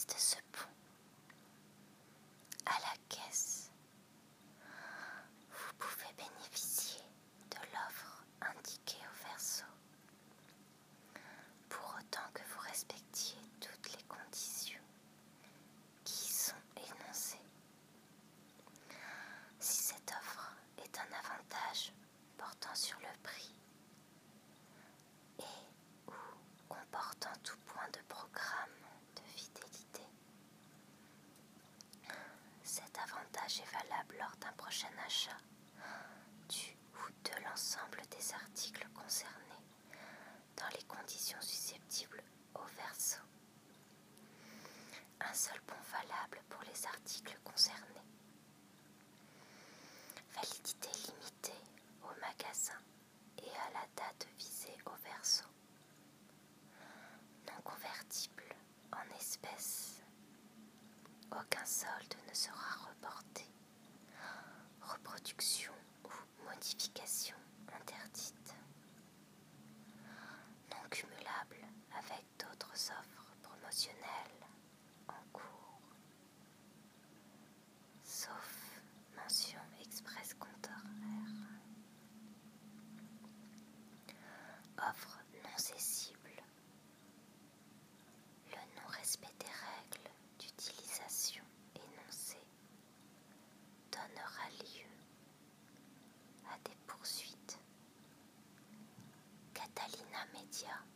is the super lors d'un prochain achat du ou de l'ensemble des articles concernés dans les conditions susceptibles au verso. Un seul bon valable pour les articles concernés. Validité limitée au magasin et à la date visée au verso. Non convertible en espèces. Aucun solde ne sera reporté. Ou modification interdite. Non cumulable avec d'autres offres promotionnelles des poursuites. Catalina Media